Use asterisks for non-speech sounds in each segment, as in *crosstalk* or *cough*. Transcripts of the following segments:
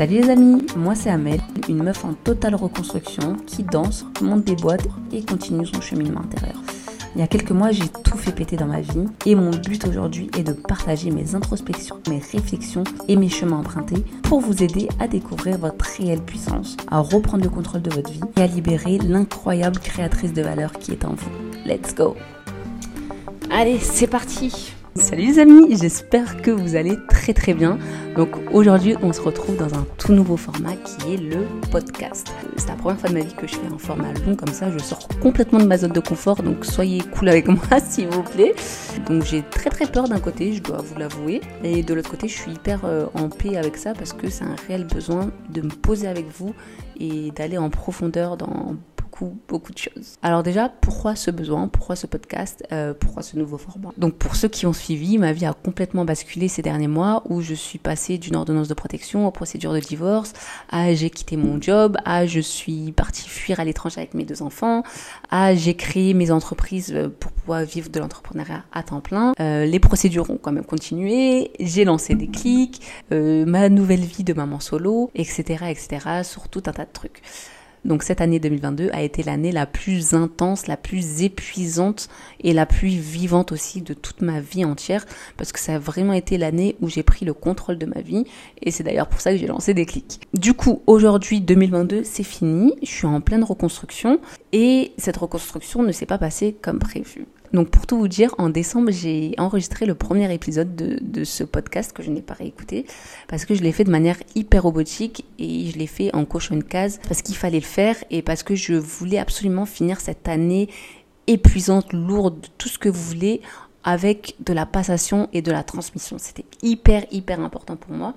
Salut les amis, moi c'est Amel, une meuf en totale reconstruction qui danse, monte des boîtes et continue son cheminement intérieur. Il y a quelques mois, j'ai tout fait péter dans ma vie et mon but aujourd'hui est de partager mes introspections, mes réflexions et mes chemins empruntés pour vous aider à découvrir votre réelle puissance, à reprendre le contrôle de votre vie et à libérer l'incroyable créatrice de valeur qui est en vous. Let's go Allez, c'est parti Salut les amis, j'espère que vous allez très très bien. Donc aujourd'hui on se retrouve dans un tout nouveau format qui est le podcast. C'est la première fois de ma vie que je fais un format long comme ça, je sors complètement de ma zone de confort, donc soyez cool avec *laughs* moi s'il vous plaît. Donc j'ai très très peur d'un côté, je dois vous l'avouer, et de l'autre côté je suis hyper euh, en paix avec ça parce que c'est un réel besoin de me poser avec vous et d'aller en profondeur dans beaucoup, de choses. Alors déjà, pourquoi ce besoin Pourquoi ce podcast euh, Pourquoi ce nouveau format? Donc pour ceux qui ont suivi, ma vie a complètement basculé ces derniers mois où je suis passée d'une ordonnance de protection aux procédures de divorce, à j'ai quitté mon job, à je suis partie fuir à l'étranger avec mes deux enfants, à j'ai créé mes entreprises euh, pour pouvoir vivre de l'entrepreneuriat à temps plein. Euh, les procédures ont quand même continué, j'ai lancé des clics, ma nouvelle vie de maman solo, etc., etc., sur tout un tas de trucs. Donc cette année 2022 a été l'année la plus intense, la plus épuisante et la plus vivante aussi de toute ma vie entière parce que ça a vraiment été l'année où j'ai pris le contrôle de ma vie et c'est d'ailleurs pour ça que j'ai lancé des clics. Du coup, aujourd'hui 2022, c'est fini, je suis en pleine reconstruction et cette reconstruction ne s'est pas passée comme prévu. Donc pour tout vous dire, en décembre, j'ai enregistré le premier épisode de, ce podcast que je n'ai pas réécouté parce que je l'ai fait de manière hyper robotique et je l'ai fait en cochant une case parce qu'il fallait le faire et parce que je voulais absolument finir cette année épuisante, lourde, tout ce que vous voulez avec de la passation et de la transmission. C'était hyper hyper important pour moi.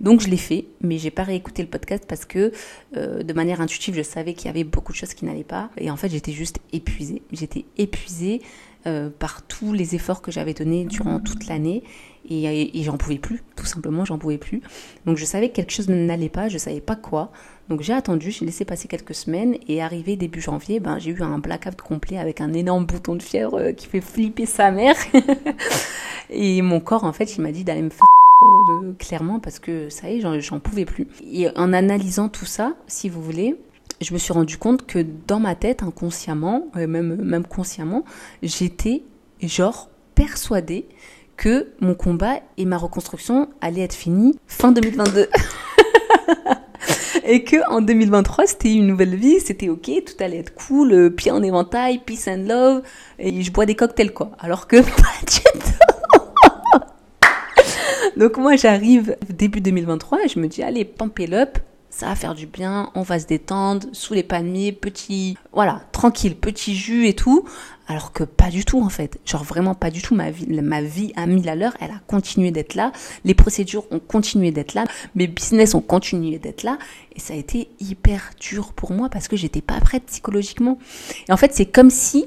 Donc je l'ai fait, mais j'ai pas réécouté le podcast parce que euh, de manière intuitive, je savais qu'il y avait beaucoup de choses qui n'allaient pas et en fait, j'étais juste épuisée. J'étais épuisée euh, par tous les efforts que j'avais donnés durant toute l'année et, et j'en pouvais plus, tout simplement, j'en pouvais plus. Donc je savais que quelque chose n'allait pas, je savais pas quoi. Donc j'ai attendu, j'ai laissé passer quelques semaines et arrivé début janvier, ben j'ai eu un blackout complet avec un énorme bouton de fièvre euh, qui fait flipper sa mère. *laughs* et mon corps en fait, il m'a dit d'aller me faire euh, clairement parce que ça y est, j'en pouvais plus. Et en analysant tout ça, si vous voulez, je me suis rendu compte que dans ma tête, inconsciemment, euh, même, même consciemment, j'étais genre persuadée que mon combat et ma reconstruction allaient être finis fin 2022. *laughs* et que en 2023 c'était une nouvelle vie, c'était ok, tout allait être cool, euh, pied en éventail, peace and love, et je bois des cocktails quoi. Alors que pas du tout. Donc moi j'arrive début 2023 et je me dis allez pump it up, ça va faire du bien, on va se détendre, sous les palmiers, petit, voilà, tranquille, petit jus et tout. Alors que pas du tout en fait, genre vraiment pas du tout. Ma vie, ma vie a mis à l'heure, elle a continué d'être là, les procédures ont continué d'être là, mes business ont continué d'être là, et ça a été hyper dur pour moi parce que j'étais pas prête psychologiquement. Et en fait, c'est comme si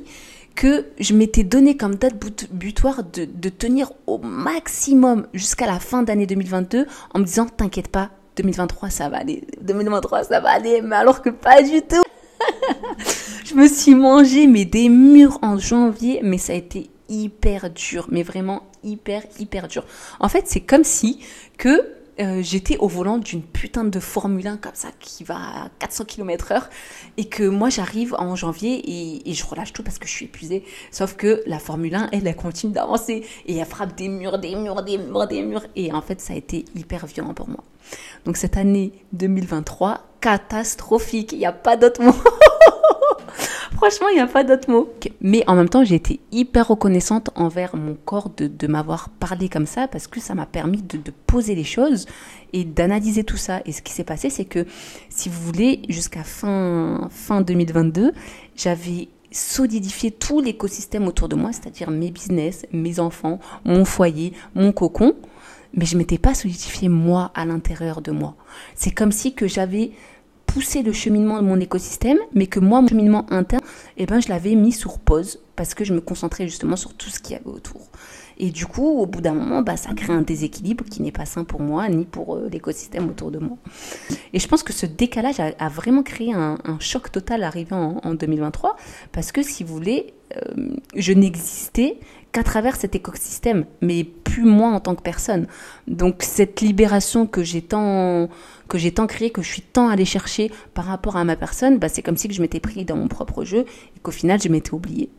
que je m'étais donné comme date butoir de, de tenir au maximum jusqu'à la fin d'année 2022 en me disant t'inquiète pas, 2023 ça va aller, 2023 ça va aller, mais alors que pas du tout. *laughs* je me suis mangé mais des murs en janvier, mais ça a été hyper dur, mais vraiment hyper hyper dur. En fait, c'est comme si que euh, j'étais au volant d'une putain de Formule 1 comme ça qui va à 400 km heure et que moi j'arrive en janvier et, je relâche tout parce que je suis épuisée. Sauf que la Formule 1, elle, elle continue d'avancer et elle frappe des murs, des murs, des murs, des murs et en fait ça a été hyper violent pour moi. Donc cette année 2023, catastrophique, il n'y a pas d'autre mot. *laughs* Franchement, il n'y a pas d'autre mot. Mais en même temps, j'ai été hyper reconnaissante envers mon corps de, m'avoir parlé comme ça parce que ça m'a permis de, poser les choses et d'analyser tout ça. Et ce qui s'est passé, c'est que, si vous voulez, jusqu'à fin, fin 2022, j'avais solidifié tout l'écosystème autour de moi, c'est-à-dire mes business, mes enfants, mon foyer, mon cocon mais je m'étais pas solidifié moi à l'intérieur de moi. C'est comme si que j'avais poussé le cheminement de mon écosystème, mais que moi, mon cheminement interne, eh ben, je l'avais mis sur pause parce que je me concentrais justement sur tout ce qu'il y avait autour. Et du coup, au bout d'un moment, bah, ça crée un déséquilibre qui n'est pas sain pour moi ni pour euh, l'écosystème autour de moi. Et je pense que ce décalage a, vraiment créé un, choc total arrivé en, en, 2023 parce que si vous voulez, euh, je n'existais qu'à travers cet écosystème, mais plus moi en tant que personne. Donc cette libération que j'ai tant que j'ai tant créée, que je suis tant allée chercher par rapport à ma personne, bah, c'est comme si je m'étais pris dans mon propre jeu et qu'au final je m'étais oubliée.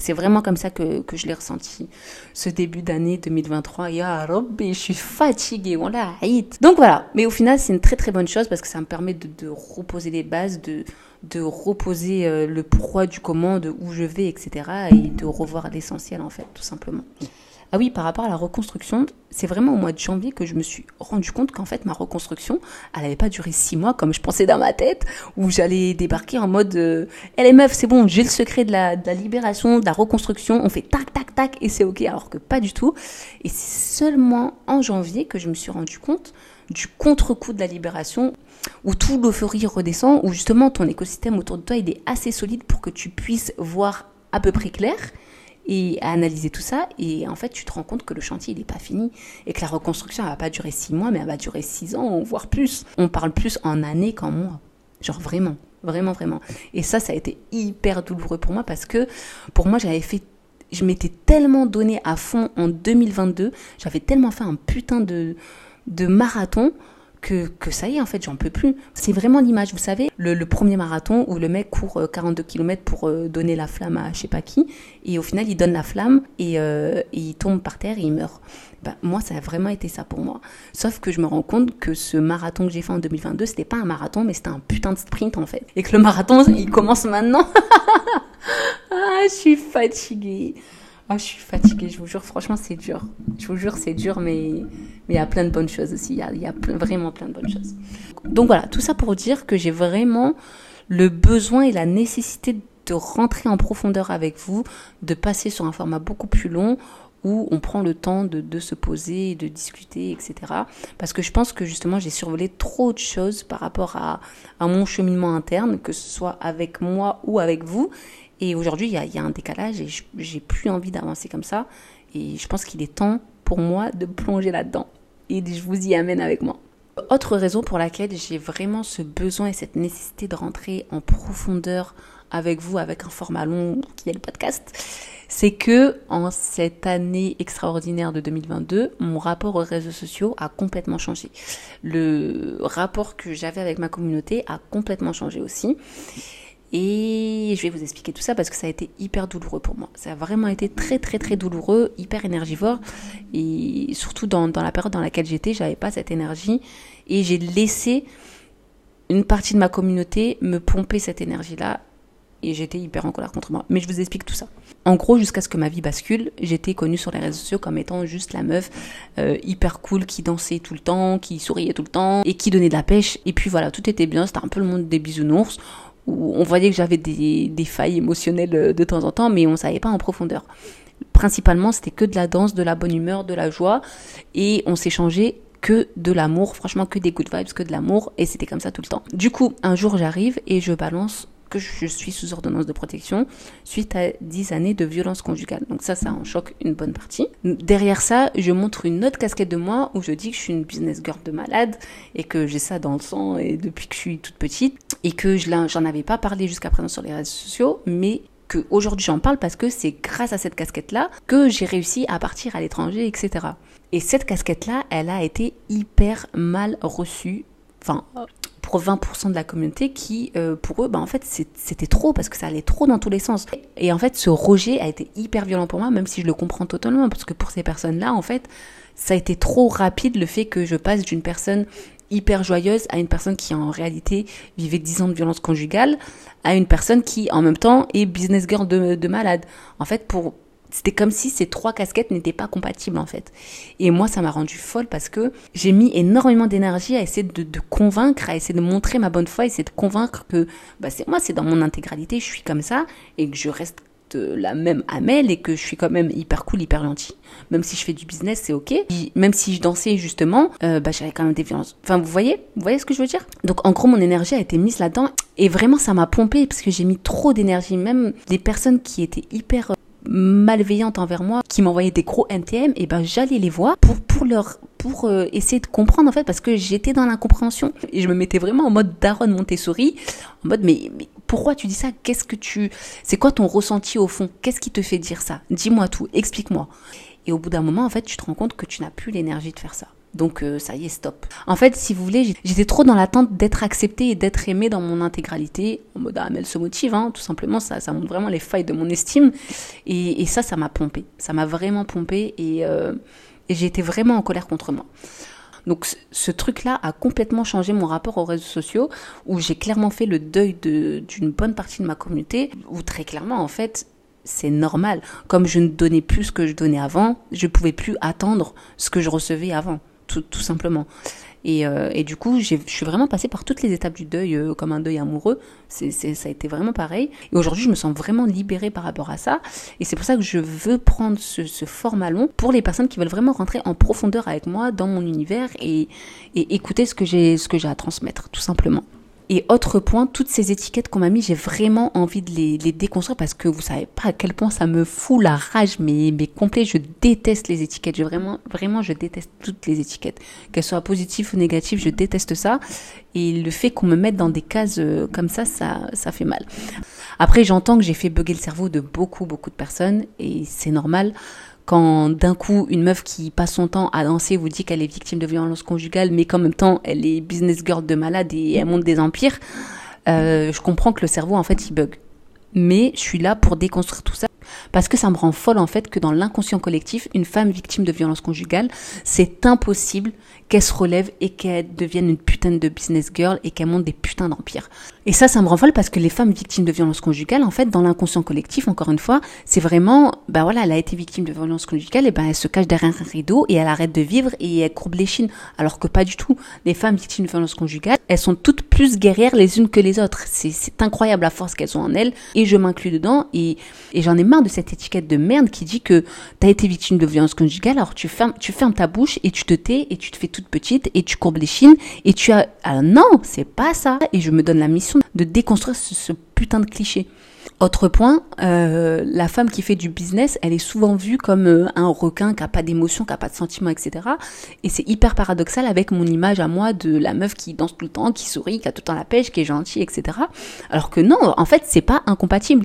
C'est vraiment comme ça que, que je l'ai ressenti. Ce début d'année 2023, ya Robbi, je suis fatiguée, on l'a Donc voilà, mais au final, c'est une très très bonne chose parce que ça me permet de, de reposer les bases, de, de reposer euh, le pourquoi du comment, de où je vais, etc. et de revoir l'essentiel en fait, tout simplement. Ah oui, par rapport à la reconstruction, c'est vraiment au mois de janvier que je me suis rendu compte qu'en fait ma reconstruction, elle n'avait pas duré six mois comme je pensais dans ma tête, où j'allais débarquer en mode euh, Eh meufs, c'est bon, j'ai le secret de la, de la libération, de la reconstruction, on fait tac tac tac et c'est ok, alors que pas du tout. Et c'est seulement en janvier que je me suis rendu compte du contre-coup de la libération, où tout l'euphorie redescend, où justement ton écosystème autour de toi il est assez solide pour que tu puisses voir à peu près clair et à analyser tout ça. Et en fait, tu te rends compte que le chantier, il n'est pas fini et que la reconstruction, elle va pas durer six mois, mais elle va durer six ans, voire plus. On parle plus en années qu'en mois. Genre vraiment, vraiment, vraiment. Et ça, ça a été hyper douloureux pour moi parce que pour moi, j'avais fait je m'étais tellement donné à fond en 2022, j'avais tellement fait un putain de, de marathon que, que ça y est, en fait, j'en peux plus. C'est vraiment l'image, vous savez, le, premier marathon où le mec court 42 euh, km pour euh, donner la flamme à je sais pas qui, et au final, il donne la flamme et, euh, il tombe par terre et il meurt. Ben, moi, ça a vraiment été ça pour moi. Sauf que je me rends compte que ce marathon que j'ai fait en 2022, c'était pas un marathon, mais c'était un putain de sprint en fait. Et que le marathon, il commence maintenant. *laughs* ah, je suis fatiguée. Oh, je suis fatiguée, je vous jure, franchement, c'est dur. Je vous jure, c'est dur, mais il y a plein de bonnes choses aussi. Il y a, vraiment plein de bonnes choses. Donc voilà, tout ça pour dire que j'ai vraiment le besoin et la nécessité de rentrer en profondeur avec vous, de passer sur un format beaucoup plus long où on prend le temps de, se poser, de discuter, etc. Parce que je pense que justement j'ai survolé trop de choses par rapport à mon cheminement interne, que ce soit avec moi ou avec vous. Et aujourd'hui, il y a, un décalage et j'ai plus envie d'avancer comme ça. Et je pense qu'il est temps pour moi de plonger là-dedans. Et je vous y amène avec moi. Autre raison pour laquelle j'ai vraiment ce besoin et cette nécessité de rentrer en profondeur avec vous, avec un format long qui est le podcast, c'est que en cette année extraordinaire de 2022, mon rapport aux réseaux sociaux a complètement changé. Le rapport que j'avais avec ma communauté a complètement changé aussi. Et je vais vous expliquer tout ça parce que ça a été hyper douloureux pour moi. Ça a vraiment été très très très douloureux, hyper énergivore. Et surtout dans, dans la période dans laquelle j'étais, j'avais pas cette énergie. Et j'ai laissé une partie de ma communauté me pomper cette énergie-là. Et j'étais hyper en colère contre moi. Mais je vous explique tout ça. En gros, jusqu'à ce que ma vie bascule, j'étais connue sur les réseaux sociaux comme étant juste la meuf euh, hyper cool qui dansait tout le temps, qui souriait tout le temps et qui donnait de la pêche. Et puis voilà, tout était bien. C'était un peu le monde des bisounours on voyait que j'avais des, failles émotionnelles euh, de temps en temps, mais on ne savait pas en profondeur. Principalement, c'était que de la danse, de la bonne humeur, de la joie, et on s'échangeait que de l'amour, franchement que des good vibes, que de l'amour, et c'était comme ça tout le temps. Du coup, un jour j'arrive et je balance que je suis sous ordonnance de protection suite à 10 années de violence conjugale. Donc ça, ça en choque une bonne partie. Derrière ça, je montre une autre casquette de moi où je dis que je suis une business girl de malade et que j'ai ça dans le sang et depuis que je suis toute petite et que je j'en avais pas parlé jusqu'à présent sur les réseaux sociaux, mais que aujourd'hui j'en parle parce que c'est grâce à cette casquette-là que j'ai réussi à partir à l'étranger, etc. Et cette casquette-là, elle a été hyper mal reçue. Enfin, pour 20% de la communauté qui, euh, pour eux, bah, en fait, c'était trop parce que ça allait trop dans tous les sens. Et en fait, ce rejet a été hyper violent pour moi, même si je le comprends totalement, parce que pour ces personnes-là, en fait, ça a été trop rapide le fait que je passe d'une personne hyper joyeuse à une personne qui en réalité vivait 10 ans de violence conjugale à une personne qui en même temps est business girl de, de malade. En fait, pour, c'était comme si ces trois casquettes n'étaient pas compatibles en fait. Et moi, ça m'a rendu folle parce que j'ai mis énormément d'énergie à essayer de, convaincre, à essayer de montrer ma bonne foi, à essayer de convaincre que bah, c'est moi, c'est dans mon intégralité, je suis comme ça et que je reste la même Amel et que je suis quand même hyper cool, hyper gentil. Même si je fais du business, c'est ok. même si je dansais justement, euh, bah, j'avais quand même des violences. Enfin, vous voyez? Vous voyez ce que je veux dire? Donc, en gros, mon énergie a été mise là-dedans et vraiment, ça m'a pompé parce que j'ai mis trop d'énergie. Même des personnes qui étaient hyper malveillantes envers moi, qui m'envoyaient des gros NTM, et ben j'allais les voir pour, pour leur pour euh, essayer de comprendre en fait parce que j'étais dans l'incompréhension et je me mettais vraiment en mode daronne Montessori en mode mais, mais Pourquoi tu dis ça? Qu'est-ce que tu c'est quoi ton ressenti au fond? Qu'est-ce qui te fait dire ça? Dis-moi tout, explique-moi. Et au bout d'un moment, en fait, tu te rends compte que tu n'as plus l'énergie de faire ça. Donc euh, ça y est, stop. En fait, si vous voulez, j'étais trop dans l'attente d'être acceptée et d'être aimée dans mon intégralité. En mode, ah, elle se motive, hein, tout simplement, ça, ça montre vraiment les failles de mon estime. Et, ça, ça m'a pompé. Ça m'a vraiment pompé et, euh, vraiment en colère contre moi. Donc ce truc-là a complètement changé mon rapport aux réseaux sociaux, où j'ai clairement fait le deuil d'une bonne partie de ma communauté, où très clairement, en fait, c'est normal. Comme je ne donnais plus ce que je donnais avant, je ne pouvais plus attendre ce que je recevais avant, tout, simplement. Et, euh, et, du coup, je suis vraiment passée par toutes les étapes du deuil, euh, comme un deuil amoureux. C'est, ça a été vraiment pareil. Et aujourd'hui, je me sens vraiment libérée par rapport à ça. Et c'est pour ça que je veux prendre ce, ce, format long pour les personnes qui veulent vraiment rentrer en profondeur avec moi dans mon univers et, et écouter ce que j'ai, ce que j'ai à transmettre, tout simplement. Et autre point, toutes ces étiquettes qu'on m'a mis, j'ai vraiment envie de les, déconstruire parce que vous savez pas à quel point ça me fout la rage, mais, mais complet. Je déteste les étiquettes. Je vraiment, vraiment, je déteste toutes les étiquettes. Qu'elles soient positives ou négatives, je déteste ça. Et le fait qu'on me mette dans des cases euh, comme ça, ça, ça fait mal. Après, j'entends que j'ai fait bugger le cerveau de beaucoup, beaucoup de personnes et c'est normal quand d'un coup une meuf qui passe son temps à danser vous dit qu'elle est victime de violence conjugale, mais qu'en même temps elle est business girl de malade et elle monte des empires, euh, je comprends que le cerveau en fait il bug. Mais je suis là pour déconstruire tout ça parce que ça me rend folle en fait que dans l'inconscient collectif, une femme victime de violence conjugale, c'est impossible qu'elle se relève et qu'elle devienne une putain de business girl et qu'elle monte des putains d'empires. Et ça, ça me rend folle parce que les femmes victimes de violence conjugale, en fait, dans l'inconscient collectif, encore une fois, c'est vraiment, bah voilà, elle a été victime de violence conjugale, et ben elle se cache derrière un rideau et elle arrête de vivre et elle courbe les chines. Alors que pas du tout. Les femmes victimes de violence conjugale, elles sont toutes plus guerrières les unes que les autres. C'est incroyable la force qu'elles ont en elles et je m'inclus dedans et j'en ai marre de cette étiquette de merde qui dit que t'as été victime de violence conjugale, alors tu fermes, tu fermes ta bouche et tu te tais et tu te fais toute petite et tu courbes les chines et tu as, ah non, c'est pas ça. Et je me donne la mission de déconstruire ce putain de cliché. Autre point, euh, la femme qui fait du business, elle est souvent vue comme euh, un requin qui a pas d'émotion, qui a pas de sentiments, etc. Et c'est hyper paradoxal avec mon image à moi de la meuf qui danse tout le temps, qui sourit, qui a tout le temps la pêche, qui est gentille, etc. Alors que non, en fait, c'est pas incompatible.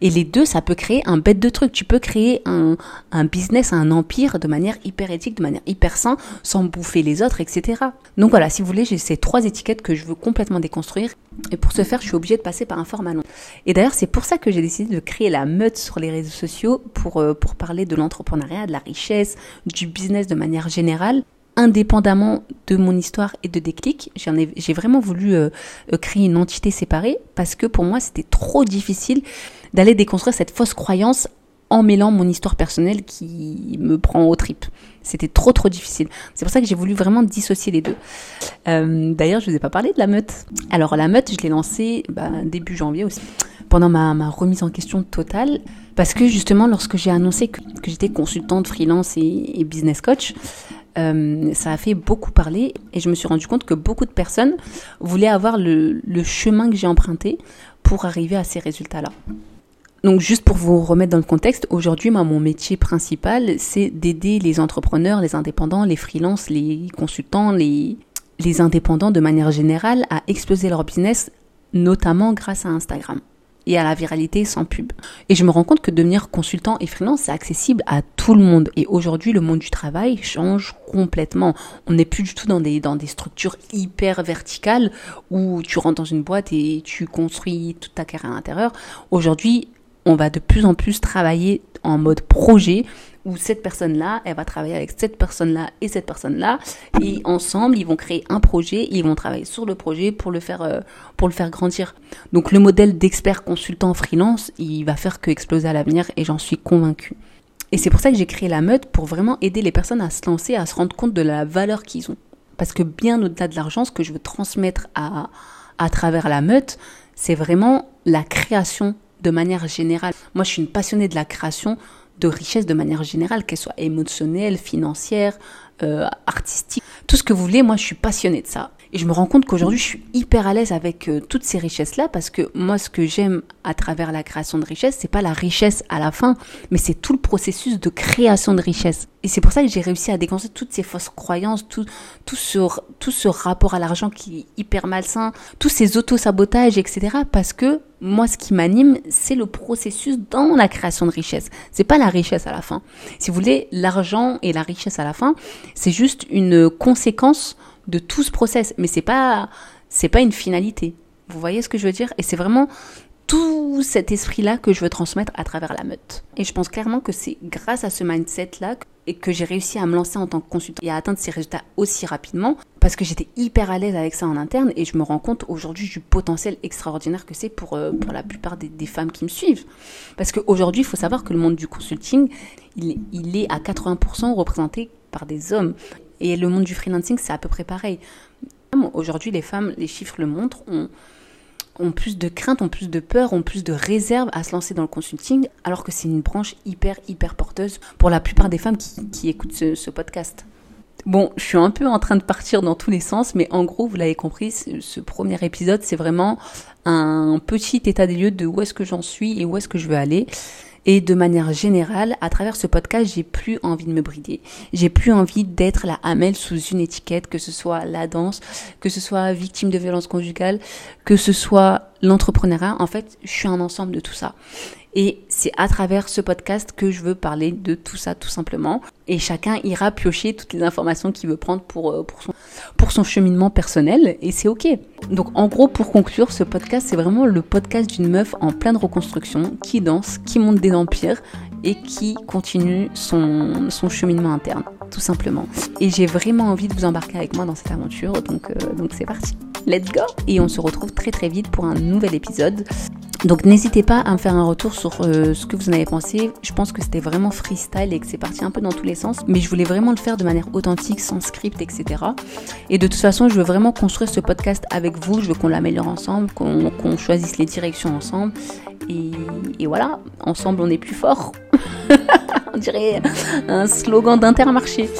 Et les deux, ça peut créer un bête de truc. Tu peux créer un, un business, un empire de manière hyper éthique, de manière hyper sain, sans bouffer les autres, etc. Donc voilà, si vous voulez, j'ai ces trois étiquettes que je veux complètement déconstruire. Et pour ce faire, je suis obligée de passer par un format long. Et d'ailleurs, c'est pour ça que j'ai décidé de créer la meute sur les réseaux sociaux pour, euh, pour parler de l'entrepreneuriat, de la richesse, du business de manière générale indépendamment de mon histoire et de déclic. J'ai vraiment voulu euh, euh, créer une entité séparée parce que pour moi c'était trop difficile d'aller déconstruire cette fausse croyance en mêlant mon histoire personnelle qui me prend au tripes. C'était trop trop difficile. C'est pour ça que j'ai voulu vraiment dissocier les deux. Euh, d'ailleurs, je ne vous ai pas parlé de la meute. Alors la meute, je l'ai lancée bah, début janvier aussi, pendant ma, remise en question totale, parce que justement, lorsque j'ai annoncé que, j'étais consultante freelance et, business coach, euh, ça a fait beaucoup parler et je me suis rendu compte que beaucoup de personnes voulaient avoir le chemin que j'ai emprunté pour arriver à ces résultats-là. Donc juste pour vous remettre dans le contexte, aujourd'hui, mon métier principal, c'est d'aider les entrepreneurs, les indépendants, les freelances, les consultants, les, les indépendants de manière générale à exploser leur business, notamment grâce à Instagram et à la viralité sans pub. Et je me rends compte que devenir consultant et freelance, c'est accessible à tout le monde. Et aujourd'hui, le monde du travail change complètement. On n'est plus du tout dans des, dans des structures hyper verticales où tu rentres dans une boîte et tu construis toute ta carrière à l'intérieur. Aujourd'hui, on va de plus en plus travailler en mode projet où cette personne-là, elle va travailler avec cette personne-là et cette personne-là et ensemble, ils vont créer un projet, ils vont travailler sur le projet pour le faire euh, pour le faire grandir. Donc le modèle d'expert consultant freelance, il va faire que exploser à l'avenir et j'en suis convaincue. Et c'est pour ça que j'ai créé la meute pour vraiment aider les personnes à se lancer, à se rendre compte de la valeur qu'ils ont. Parce que bien au-delà de l'argent, ce que je veux transmettre à à travers la meute, c'est vraiment la création de manière générale. Moi, je suis une passionnée de la création de richesse de manière générale, qu'elle soit émotionnelle, financière, euh, artistique, tout ce que vous voulez. Moi, je suis passionnée de ça. Et je me rends compte qu'aujourd'hui, je suis hyper à l'aise avec euh, toutes ces richesses-là parce que moi, ce que j'aime à travers la création de richesse, c'est pas la richesse à la fin, mais c'est tout le processus de création de richesse. Et c'est pour ça que j'ai réussi à déconstruire toutes ces fausses croyances, tout, tout, ce, tout ce rapport à l'argent qui est hyper malsain, tous ces auto-sabotages, etc. Parce que moi, ce qui m'anime, c'est le processus dans la création de richesse. C'est pas la richesse à la fin. Si vous voulez, l'argent et la richesse à la fin, c'est juste une conséquence de tout ce process, mais c'est pas c'est pas une finalité. Vous voyez ce que je veux dire? Et c'est vraiment tout cet esprit-là que je veux transmettre à travers la meute. Et je pense clairement que c'est grâce à ce mindset-là et que j'ai réussi à me lancer en tant que consultant et à atteindre ces résultats aussi rapidement parce que j'étais hyper à l'aise avec ça en interne et je me rends compte aujourd'hui du potentiel extraordinaire que c'est pour, euh, pour la plupart des, des, femmes qui me suivent. Parce qu'aujourd'hui, il faut savoir que le monde du consulting, il, il est à 80% représenté par des hommes. Et le monde du freelancing, c'est à peu près pareil. Aujourd'hui, les femmes, les chiffres le montrent, ont, plus de crainte, ont plus de peur, ont plus de réserve à se lancer dans le consulting, alors que c'est une branche hyper, hyper porteuse pour la plupart des femmes qui, écoutent ce, ce, podcast. Bon, je suis un peu en train de partir dans tous les sens, mais en gros, vous l'avez compris, ce premier épisode, c'est vraiment un petit état des lieux de où est-ce que j'en suis et où est-ce que je veux aller. Et de manière générale, à travers ce podcast, j'ai plus envie de me brider. J'ai plus envie d'être la Hamel sous une étiquette, que ce soit la danse, que ce soit victime de violence conjugale, que ce soit l'entrepreneuriat. En fait, je suis un ensemble de tout ça. Et c'est à travers ce podcast que je veux parler de tout ça tout simplement. Et chacun ira piocher toutes les informations qu'il veut prendre pour, euh, son, pour cheminement personnel. Et c'est ok. Donc en gros, pour conclure, ce podcast, c'est vraiment le podcast d'une meuf en pleine reconstruction, qui danse, qui monte des empires et qui continue son, son cheminement interne, tout simplement. Et j'ai vraiment envie de vous embarquer avec moi dans cette aventure. Donc euh, donc c'est parti. Let's go Et on se retrouve très très vite pour un nouvel épisode. Donc n'hésitez pas à me faire un retour sur euh, ce que vous en avez pensé. Je pense que c'était vraiment freestyle et que c'est parti un peu dans tous les sens. Mais je voulais vraiment le faire de manière authentique, sans script, etc. Et de toute façon, je veux vraiment construire ce podcast avec vous. Je veux qu'on l'améliore ensemble, qu'on qu choisisse les directions ensemble. Et, voilà, ensemble on est plus fort. *laughs* on dirait un slogan d'intermarché.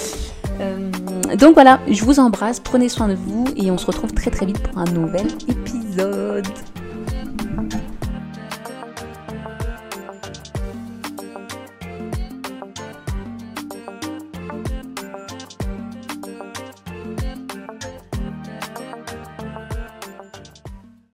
Euh, donc voilà, je vous embrasse, prenez soin de vous et on se retrouve très très vite pour un nouvel épisode.